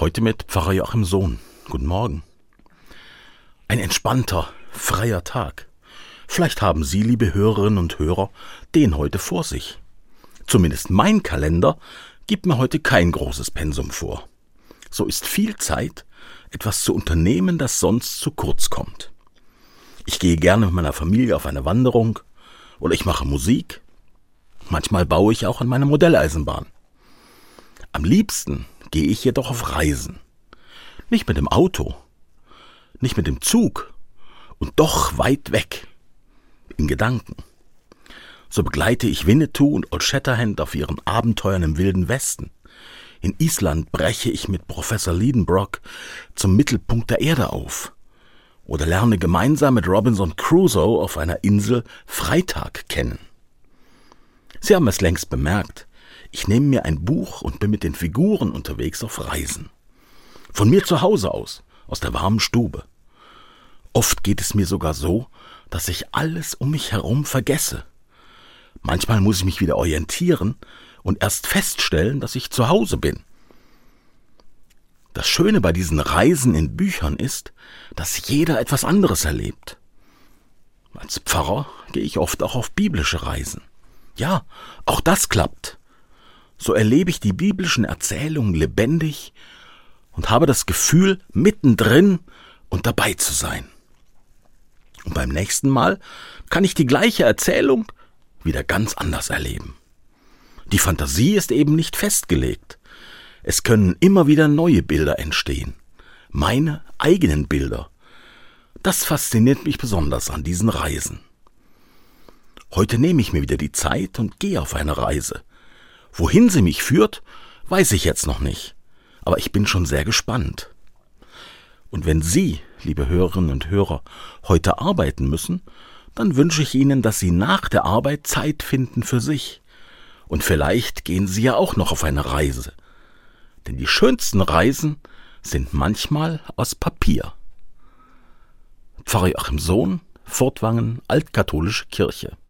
Heute mit Pfarrer Joachim Sohn. Guten Morgen. Ein entspannter, freier Tag. Vielleicht haben Sie, liebe Hörerinnen und Hörer, den heute vor sich. Zumindest mein Kalender gibt mir heute kein großes Pensum vor. So ist viel Zeit, etwas zu unternehmen, das sonst zu kurz kommt. Ich gehe gerne mit meiner Familie auf eine Wanderung oder ich mache Musik. Manchmal baue ich auch an meiner Modelleisenbahn. Am liebsten gehe ich jedoch auf Reisen. Nicht mit dem Auto, nicht mit dem Zug und doch weit weg. In Gedanken. So begleite ich Winnetou und Old Shatterhand auf ihren Abenteuern im Wilden Westen. In Island breche ich mit Professor Liedenbrock zum Mittelpunkt der Erde auf. Oder lerne gemeinsam mit Robinson Crusoe auf einer Insel Freitag kennen. Sie haben es längst bemerkt. Ich nehme mir ein Buch und bin mit den Figuren unterwegs auf Reisen. Von mir zu Hause aus, aus der warmen Stube. Oft geht es mir sogar so, dass ich alles um mich herum vergesse. Manchmal muss ich mich wieder orientieren und erst feststellen, dass ich zu Hause bin. Das Schöne bei diesen Reisen in Büchern ist, dass jeder etwas anderes erlebt. Als Pfarrer gehe ich oft auch auf biblische Reisen. Ja, auch das klappt so erlebe ich die biblischen Erzählungen lebendig und habe das Gefühl, mittendrin und dabei zu sein. Und beim nächsten Mal kann ich die gleiche Erzählung wieder ganz anders erleben. Die Fantasie ist eben nicht festgelegt. Es können immer wieder neue Bilder entstehen. Meine eigenen Bilder. Das fasziniert mich besonders an diesen Reisen. Heute nehme ich mir wieder die Zeit und gehe auf eine Reise. Wohin sie mich führt, weiß ich jetzt noch nicht, aber ich bin schon sehr gespannt. Und wenn Sie, liebe Hörerinnen und Hörer, heute arbeiten müssen, dann wünsche ich Ihnen, dass Sie nach der Arbeit Zeit finden für sich. Und vielleicht gehen Sie ja auch noch auf eine Reise. Denn die schönsten Reisen sind manchmal aus Papier. Pfarrer Joachim Sohn, Fortwangen, Altkatholische Kirche.